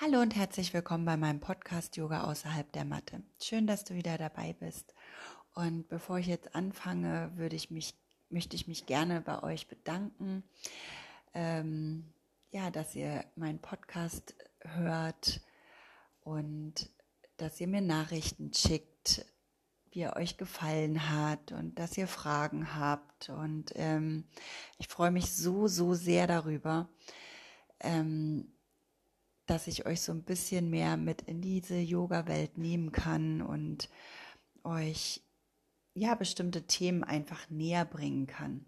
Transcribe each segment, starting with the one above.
Hallo und herzlich willkommen bei meinem Podcast Yoga außerhalb der Matte. Schön, dass du wieder dabei bist. Und bevor ich jetzt anfange, würde ich mich, möchte ich mich gerne bei euch bedanken, ähm, ja, dass ihr meinen Podcast hört und dass ihr mir Nachrichten schickt, wie er euch gefallen hat und dass ihr Fragen habt. Und ähm, ich freue mich so, so sehr darüber. Ähm, dass ich euch so ein bisschen mehr mit in diese Yoga-Welt nehmen kann und euch ja bestimmte Themen einfach näher bringen kann.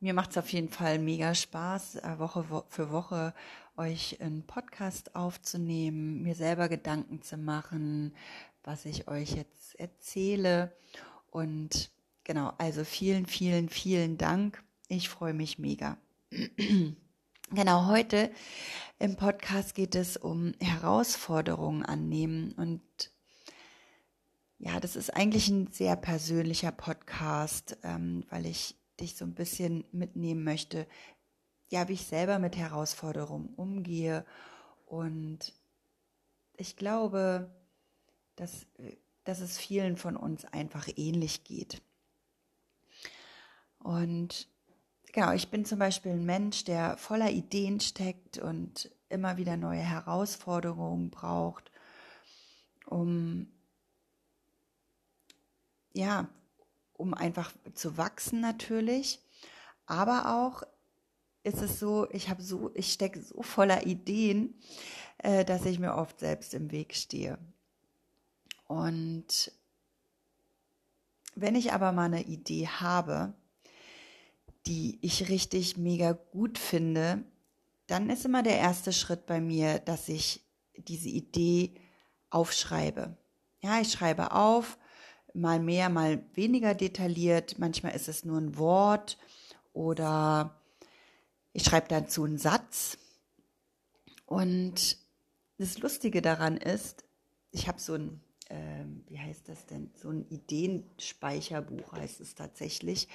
Mir macht es auf jeden Fall mega Spaß, äh, Woche für Woche euch einen Podcast aufzunehmen, mir selber Gedanken zu machen, was ich euch jetzt erzähle. Und genau, also vielen, vielen, vielen Dank. Ich freue mich mega. Genau, heute im Podcast geht es um Herausforderungen annehmen und ja, das ist eigentlich ein sehr persönlicher Podcast, ähm, weil ich dich so ein bisschen mitnehmen möchte, ja, wie ich selber mit Herausforderungen umgehe und ich glaube, dass, dass es vielen von uns einfach ähnlich geht. Und Genau, ich bin zum Beispiel ein Mensch, der voller Ideen steckt und immer wieder neue Herausforderungen braucht, um ja, um einfach zu wachsen natürlich, aber auch ist es so, ich habe so, ich stecke so voller Ideen, äh, dass ich mir oft selbst im Weg stehe. Und wenn ich aber mal eine Idee habe, die ich richtig mega gut finde, dann ist immer der erste Schritt bei mir, dass ich diese Idee aufschreibe. Ja, ich schreibe auf, mal mehr, mal weniger detailliert. Manchmal ist es nur ein Wort oder ich schreibe dazu einen Satz. Und das Lustige daran ist, ich habe so ein, äh, wie heißt das denn, so ein Ideenspeicherbuch heißt es tatsächlich.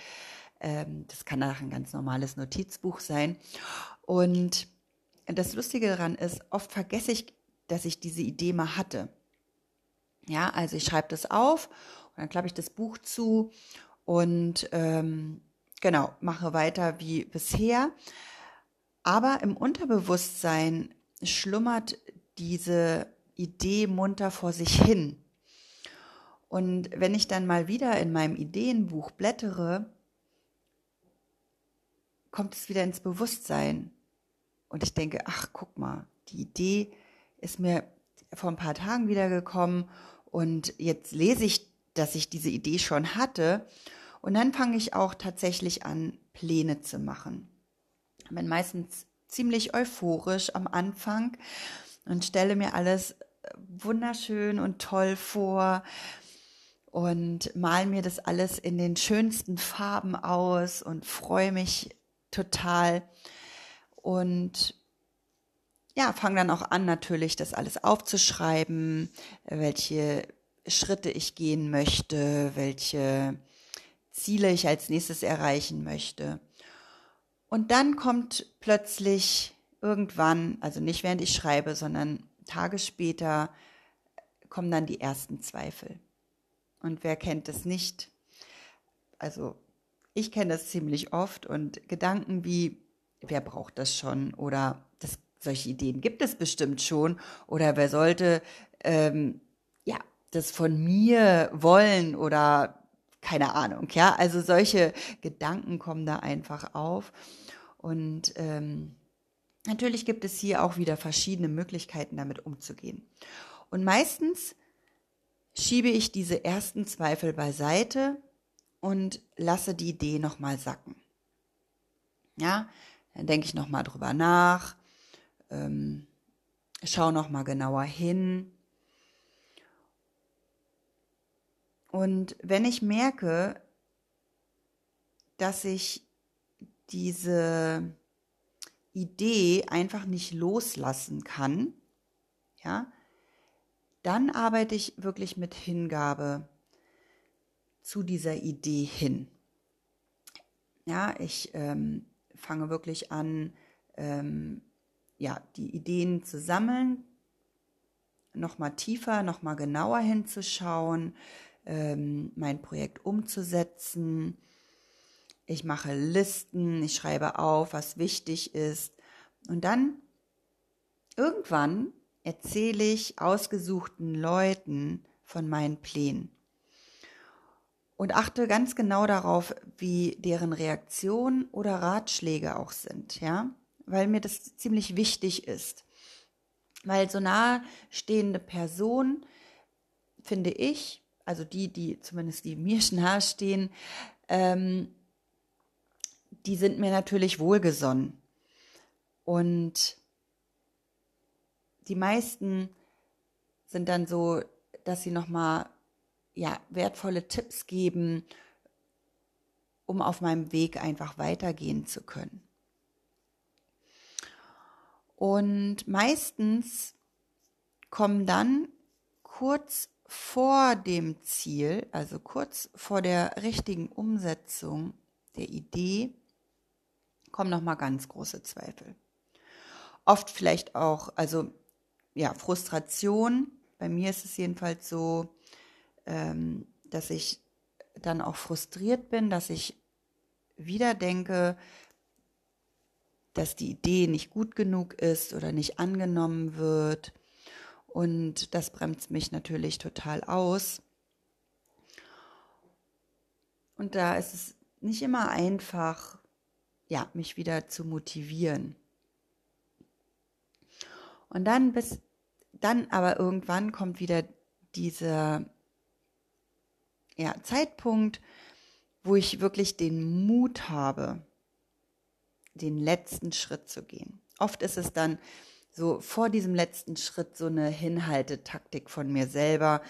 Ähm, das kann auch ein ganz normales Notizbuch sein. Und das Lustige daran ist, oft vergesse ich, dass ich diese Idee mal hatte. Ja, also ich schreibe das auf und dann klappe ich das Buch zu und ähm, genau, mache weiter wie bisher. Aber im Unterbewusstsein schlummert diese Idee munter vor sich hin. Und wenn ich dann mal wieder in meinem Ideenbuch blättere, kommt es wieder ins Bewusstsein. Und ich denke, ach, guck mal, die Idee ist mir vor ein paar Tagen wiedergekommen und jetzt lese ich, dass ich diese Idee schon hatte. Und dann fange ich auch tatsächlich an, Pläne zu machen. Ich bin meistens ziemlich euphorisch am Anfang und stelle mir alles wunderschön und toll vor und mal mir das alles in den schönsten Farben aus und freue mich total. Und ja, fange dann auch an, natürlich das alles aufzuschreiben, welche Schritte ich gehen möchte, welche Ziele ich als nächstes erreichen möchte. Und dann kommt plötzlich irgendwann, also nicht während ich schreibe, sondern Tage später, kommen dann die ersten Zweifel. Und wer kennt es nicht? Also ich kenne das ziemlich oft und Gedanken wie, wer braucht das schon? Oder das, solche Ideen gibt es bestimmt schon. Oder wer sollte ähm, ja das von mir wollen oder keine Ahnung. Ja, also solche Gedanken kommen da einfach auf. Und ähm, natürlich gibt es hier auch wieder verschiedene Möglichkeiten, damit umzugehen. Und meistens schiebe ich diese ersten Zweifel beiseite und lasse die Idee nochmal sacken. Ja, dann denke ich nochmal drüber nach, ähm, schau nochmal genauer hin. Und wenn ich merke, dass ich diese Idee einfach nicht loslassen kann, ja, dann arbeite ich wirklich mit Hingabe zu dieser Idee hin. Ja, ich ähm, fange wirklich an, ähm, ja, die Ideen zu sammeln, nochmal tiefer, nochmal genauer hinzuschauen, ähm, mein Projekt umzusetzen. Ich mache Listen, ich schreibe auf, was wichtig ist. Und dann irgendwann erzähle ich ausgesuchten Leuten von meinen Plänen. Und achte ganz genau darauf, wie deren Reaktion oder Ratschläge auch sind, ja, weil mir das ziemlich wichtig ist. Weil so nahe stehende Personen, finde ich, also die, die zumindest die mir nahe stehen, ähm, die sind mir natürlich wohlgesonnen. Und die meisten sind dann so, dass sie nochmal ja, wertvolle Tipps geben, um auf meinem Weg einfach weitergehen zu können. Und meistens kommen dann kurz vor dem Ziel, also kurz vor der richtigen Umsetzung der Idee, kommen noch mal ganz große Zweifel. Oft vielleicht auch, also ja, Frustration. Bei mir ist es jedenfalls so, ähm, dass ich dann auch frustriert bin, dass ich wieder denke, dass die Idee nicht gut genug ist oder nicht angenommen wird. Und das bremst mich natürlich total aus. Und da ist es nicht immer einfach, ja, mich wieder zu motivieren. Und dann bis dann aber irgendwann kommt wieder dieser ja, Zeitpunkt, wo ich wirklich den Mut habe, den letzten Schritt zu gehen. Oft ist es dann so vor diesem letzten Schritt so eine Hinhaltetaktik von mir selber.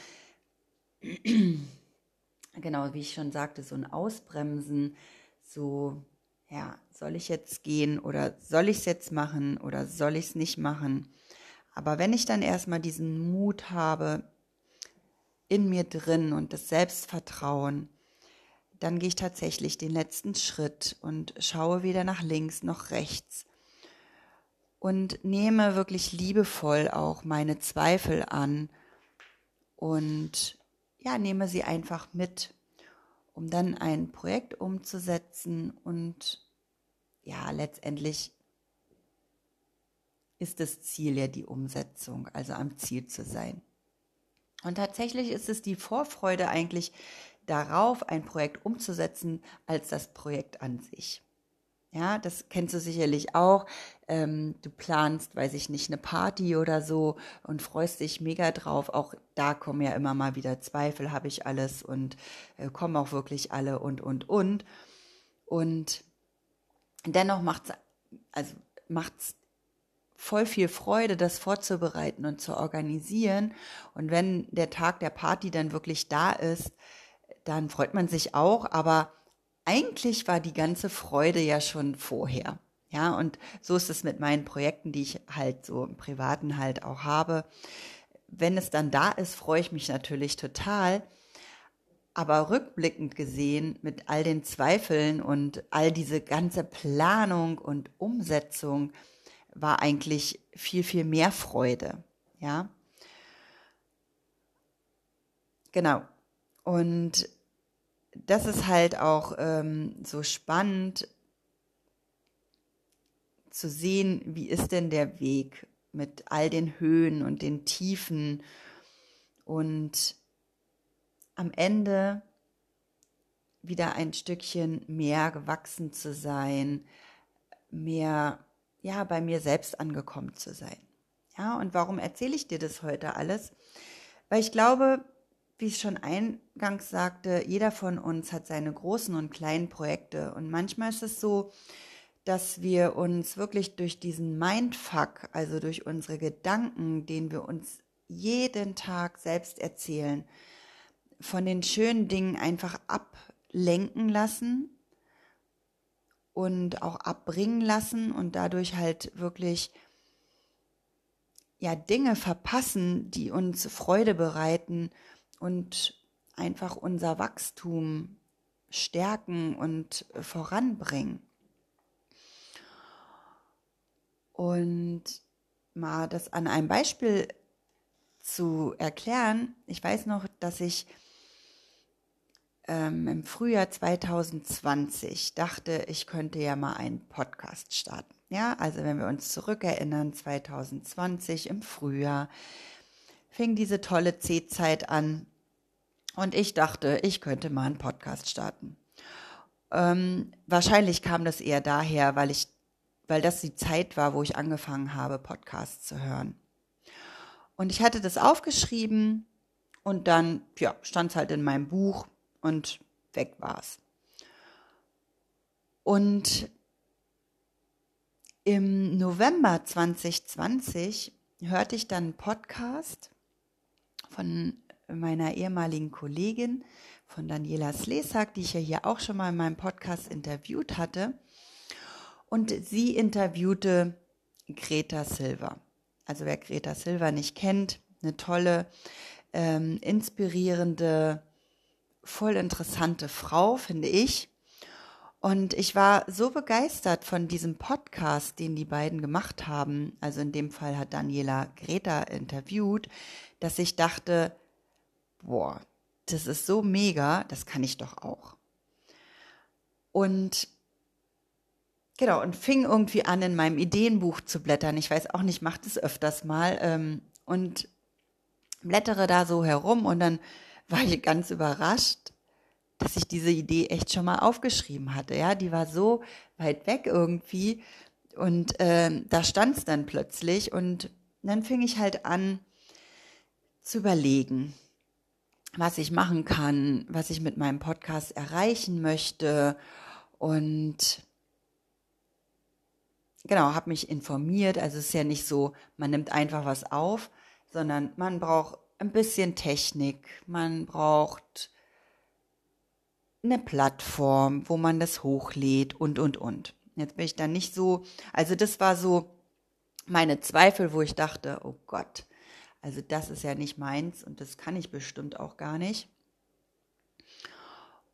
genau, wie ich schon sagte, so ein Ausbremsen, so, ja, soll ich jetzt gehen oder soll ich es jetzt machen oder soll ich es nicht machen? Aber wenn ich dann erstmal diesen Mut habe in mir drin und das Selbstvertrauen, dann gehe ich tatsächlich den letzten Schritt und schaue weder nach links noch rechts und nehme wirklich liebevoll auch meine Zweifel an und ja, nehme sie einfach mit, um dann ein Projekt umzusetzen und ja, letztendlich ist das Ziel ja die Umsetzung, also am Ziel zu sein. Und tatsächlich ist es die Vorfreude eigentlich darauf, ein Projekt umzusetzen, als das Projekt an sich. Ja, das kennst du sicherlich auch. Ähm, du planst, weiß ich nicht, eine Party oder so und freust dich mega drauf. Auch da kommen ja immer mal wieder Zweifel, habe ich alles und äh, kommen auch wirklich alle und, und, und. Und dennoch macht's, also macht's voll viel Freude, das vorzubereiten und zu organisieren. Und wenn der Tag der Party dann wirklich da ist, dann freut man sich auch, aber eigentlich war die ganze Freude ja schon vorher. Ja, und so ist es mit meinen Projekten, die ich halt so im Privaten halt auch habe. Wenn es dann da ist, freue ich mich natürlich total. Aber rückblickend gesehen, mit all den Zweifeln und all diese ganze Planung und Umsetzung, war eigentlich viel, viel mehr Freude. Ja. Genau. Und das ist halt auch ähm, so spannend zu sehen, wie ist denn der Weg mit all den Höhen und den Tiefen und am Ende wieder ein Stückchen mehr gewachsen zu sein, mehr ja bei mir selbst angekommen zu sein. Ja, und warum erzähle ich dir das heute alles? Weil ich glaube, wie ich schon eingangs sagte, jeder von uns hat seine großen und kleinen Projekte. Und manchmal ist es so, dass wir uns wirklich durch diesen Mindfuck, also durch unsere Gedanken, den wir uns jeden Tag selbst erzählen, von den schönen Dingen einfach ablenken lassen und auch abbringen lassen und dadurch halt wirklich ja Dinge verpassen, die uns Freude bereiten und einfach unser Wachstum stärken und voranbringen. Und mal das an einem Beispiel zu erklären, ich weiß noch, dass ich ähm, im Frühjahr 2020 dachte, ich könnte ja mal einen Podcast starten. Ja, also wenn wir uns zurückerinnern, 2020 im Frühjahr fing diese tolle C-Zeit an und ich dachte, ich könnte mal einen Podcast starten. Ähm, wahrscheinlich kam das eher daher, weil ich, weil das die Zeit war, wo ich angefangen habe, Podcasts zu hören. Und ich hatte das aufgeschrieben und dann, ja, stand es halt in meinem Buch und weg war's. Und im November 2020 hörte ich dann einen Podcast von meiner ehemaligen Kollegin, von Daniela Slesak, die ich ja hier auch schon mal in meinem Podcast interviewt hatte. Und sie interviewte Greta Silva. Also wer Greta Silva nicht kennt, eine tolle, ähm, inspirierende, voll interessante Frau, finde ich. Und ich war so begeistert von diesem Podcast, den die beiden gemacht haben. Also in dem Fall hat Daniela Greta interviewt, dass ich dachte, boah, das ist so mega, das kann ich doch auch. Und genau, und fing irgendwie an, in meinem Ideenbuch zu blättern. Ich weiß auch nicht, macht es öfters mal. Ähm, und blättere da so herum und dann war ich ganz überrascht, dass ich diese Idee echt schon mal aufgeschrieben hatte. Ja, die war so weit weg irgendwie und äh, da stand es dann plötzlich und dann fing ich halt an zu überlegen, was ich machen kann, was ich mit meinem Podcast erreichen möchte und genau, habe mich informiert. Also es ist ja nicht so, man nimmt einfach was auf, sondern man braucht ein bisschen Technik, man braucht eine Plattform, wo man das hochlädt und, und, und. Jetzt bin ich dann nicht so, also das war so meine Zweifel, wo ich dachte, oh Gott, also das ist ja nicht meins und das kann ich bestimmt auch gar nicht.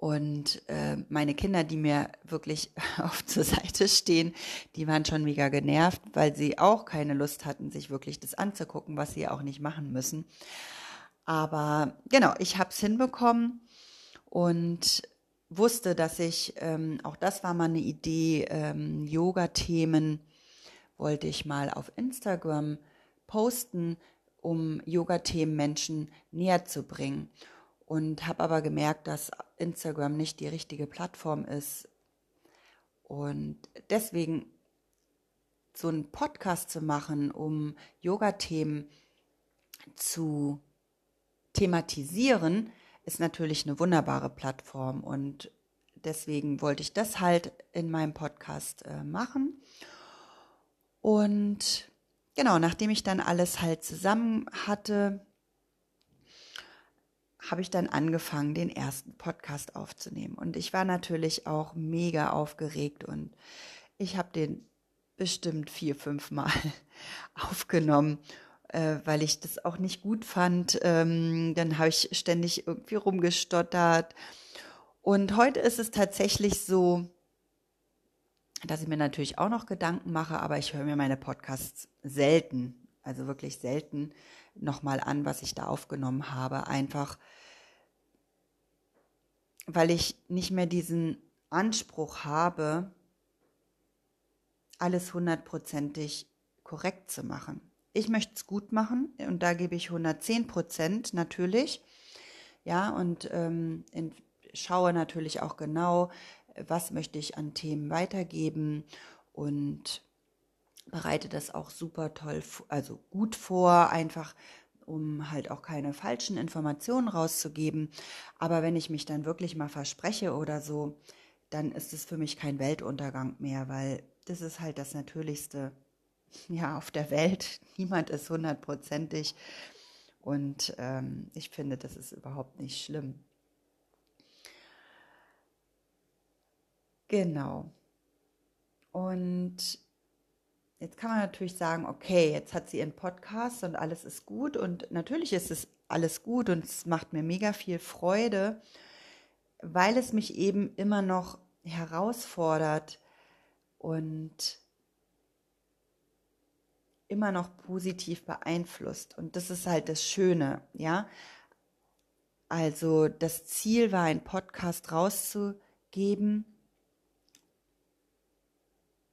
Und äh, meine Kinder, die mir wirklich auf zur Seite stehen, die waren schon mega genervt, weil sie auch keine Lust hatten, sich wirklich das anzugucken, was sie auch nicht machen müssen. Aber genau, ich habe es hinbekommen und wusste, dass ich, ähm, auch das war mal eine Idee, ähm, Yoga-Themen wollte ich mal auf Instagram posten, um Yoga-Themen Menschen näher zu bringen. Und habe aber gemerkt, dass Instagram nicht die richtige Plattform ist. Und deswegen so einen Podcast zu machen, um Yoga-Themen zu thematisieren, ist natürlich eine wunderbare Plattform und deswegen wollte ich das halt in meinem Podcast äh, machen. Und genau, nachdem ich dann alles halt zusammen hatte, habe ich dann angefangen, den ersten Podcast aufzunehmen. Und ich war natürlich auch mega aufgeregt und ich habe den bestimmt vier, fünf Mal aufgenommen äh, weil ich das auch nicht gut fand. Ähm, dann habe ich ständig irgendwie rumgestottert. Und heute ist es tatsächlich so, dass ich mir natürlich auch noch Gedanken mache, aber ich höre mir meine Podcasts selten, also wirklich selten nochmal an, was ich da aufgenommen habe. Einfach, weil ich nicht mehr diesen Anspruch habe, alles hundertprozentig korrekt zu machen. Ich möchte es gut machen und da gebe ich 110 Prozent natürlich. Ja, und ähm, schaue natürlich auch genau, was möchte ich an Themen weitergeben und bereite das auch super toll, also gut vor, einfach um halt auch keine falschen Informationen rauszugeben. Aber wenn ich mich dann wirklich mal verspreche oder so, dann ist es für mich kein Weltuntergang mehr, weil das ist halt das Natürlichste, ja, auf der Welt. Niemand ist hundertprozentig. Und ähm, ich finde, das ist überhaupt nicht schlimm. Genau. Und jetzt kann man natürlich sagen, okay, jetzt hat sie ihren Podcast und alles ist gut. Und natürlich ist es alles gut und es macht mir mega viel Freude, weil es mich eben immer noch herausfordert und immer noch positiv beeinflusst. Und das ist halt das Schöne, ja. Also das Ziel war, einen Podcast rauszugeben.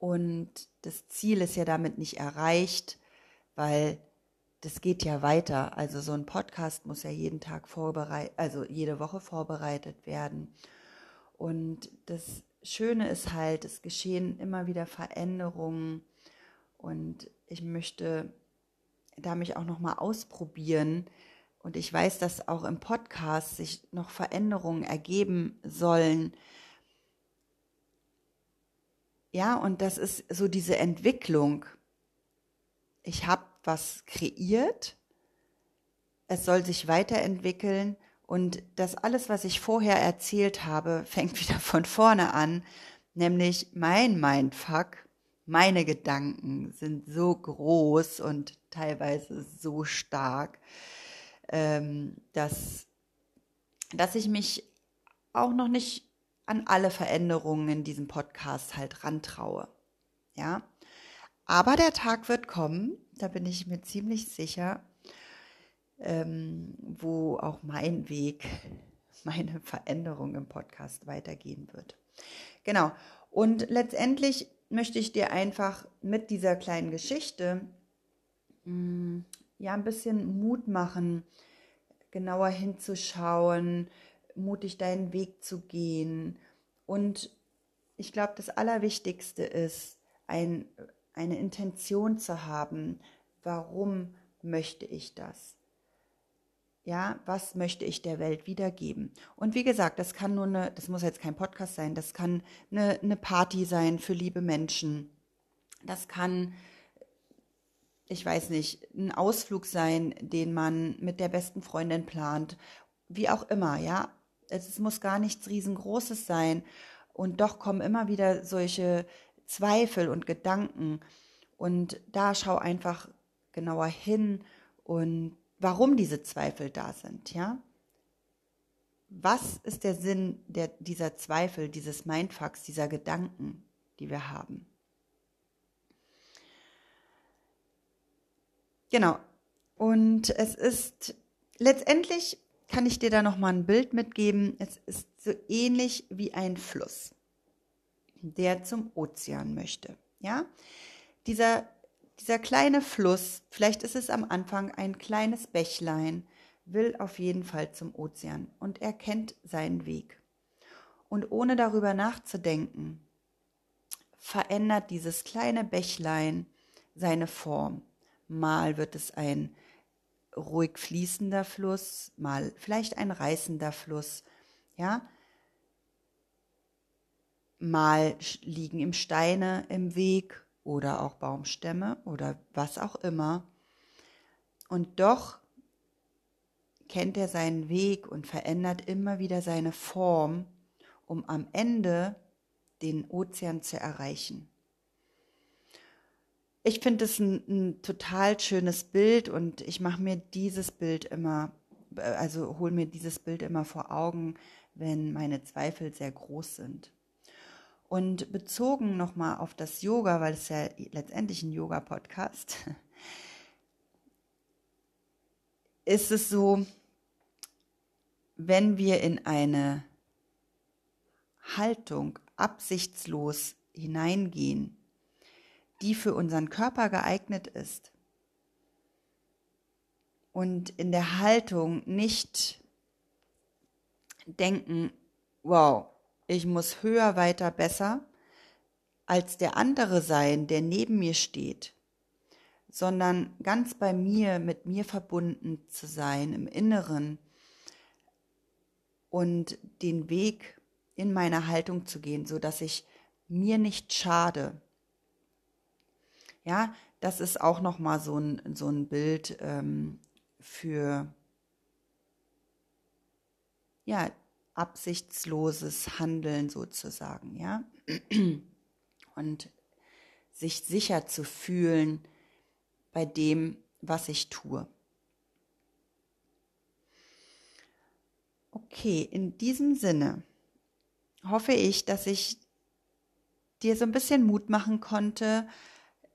Und das Ziel ist ja damit nicht erreicht, weil das geht ja weiter. Also so ein Podcast muss ja jeden Tag vorbereitet, also jede Woche vorbereitet werden. Und das Schöne ist halt, es geschehen immer wieder Veränderungen und ich möchte da mich auch noch mal ausprobieren und ich weiß, dass auch im Podcast sich noch Veränderungen ergeben sollen. Ja, und das ist so diese Entwicklung. Ich habe was kreiert, es soll sich weiterentwickeln. Und das alles, was ich vorher erzählt habe, fängt wieder von vorne an, nämlich mein Mindfuck, meine Gedanken sind so groß und teilweise so stark, ähm, dass, dass ich mich auch noch nicht an alle Veränderungen in diesem Podcast halt rantraue. Ja, aber der Tag wird kommen, da bin ich mir ziemlich sicher, ähm, wo auch mein Weg, meine Veränderung im Podcast weitergehen wird. Genau. Und letztendlich möchte ich dir einfach mit dieser kleinen Geschichte mh, mm, ja ein bisschen Mut machen, genauer hinzuschauen, mutig deinen Weg zu gehen. Und ich glaube, das Allerwichtigste ist, ein, eine Intention zu haben, warum möchte ich das? Ja, was möchte ich der Welt wiedergeben? Und wie gesagt, das kann nur eine, das muss jetzt kein Podcast sein, das kann eine, eine Party sein für liebe Menschen. Das kann, ich weiß nicht, ein Ausflug sein, den man mit der besten Freundin plant. Wie auch immer, ja. Es muss gar nichts riesengroßes sein. Und doch kommen immer wieder solche Zweifel und Gedanken. Und da schau einfach genauer hin und warum diese Zweifel da sind, ja? Was ist der Sinn der, dieser Zweifel, dieses Mindfucks, dieser Gedanken, die wir haben? Genau. Und es ist letztendlich kann ich dir da noch mal ein Bild mitgeben. Es ist so ähnlich wie ein Fluss, der zum Ozean möchte. Ja, dieser dieser kleine Fluss, vielleicht ist es am Anfang ein kleines Bächlein, will auf jeden Fall zum Ozean und er kennt seinen Weg. Und ohne darüber nachzudenken, verändert dieses kleine Bächlein seine Form. Mal wird es ein ruhig fließender Fluss, mal vielleicht ein reißender Fluss, ja. Mal liegen ihm Steine im Weg oder auch Baumstämme oder was auch immer. Und doch kennt er seinen Weg und verändert immer wieder seine Form, um am Ende den Ozean zu erreichen. Ich finde es ein, ein, total schönes Bild und ich mache mir dieses Bild immer, also hole mir dieses Bild immer vor Augen, wenn meine Zweifel sehr groß sind. Und bezogen nochmal auf das Yoga, weil es ja letztendlich ein Yoga-Podcast ist es so, wenn wir in eine Haltung absichtslos hineingehen, die für unseren Körper geeignet ist und in der Haltung nicht denken, wow, ich muss höher, weiter, besser als der andere sein, der neben mir steht, sondern ganz bei mir, mit mir verbunden zu sein im Inneren und den Weg in meiner Haltung zu gehen, so dass ich mir nicht schade. Ja, das ist auch noch mal so ein so ein Bild ähm, für ja absichtsloses Handeln sozusagen, ja. Und sich sicher zu fühlen bei dem, was ich tue. Okay, in diesem Sinne hoffe ich, dass ich dir so ein bisschen Mut machen konnte,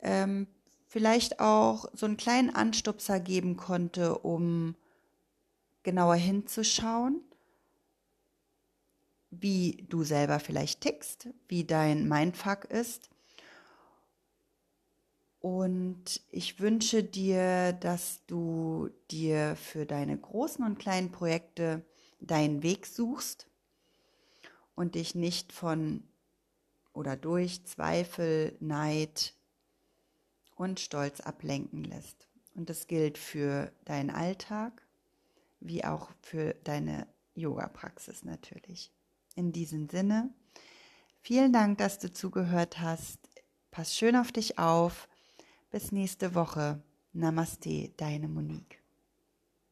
ähm, vielleicht auch so einen kleinen Anstupser geben konnte, um genauer hinzuschauen, wie du selber vielleicht tickst, wie dein Mindfuck ist. Und ich wünsche dir, dass du dir für deine großen und kleinen Projekte deinen Weg suchst und dich nicht von oder durch Zweifel, Neid und Stolz ablenken lässt. Und das gilt für deinen Alltag wie auch für deine Yoga-Praxis natürlich. In diesem Sinne, vielen Dank, dass du zugehört hast. Pass schön auf dich auf. Bis nächste Woche. Namaste, deine Monique.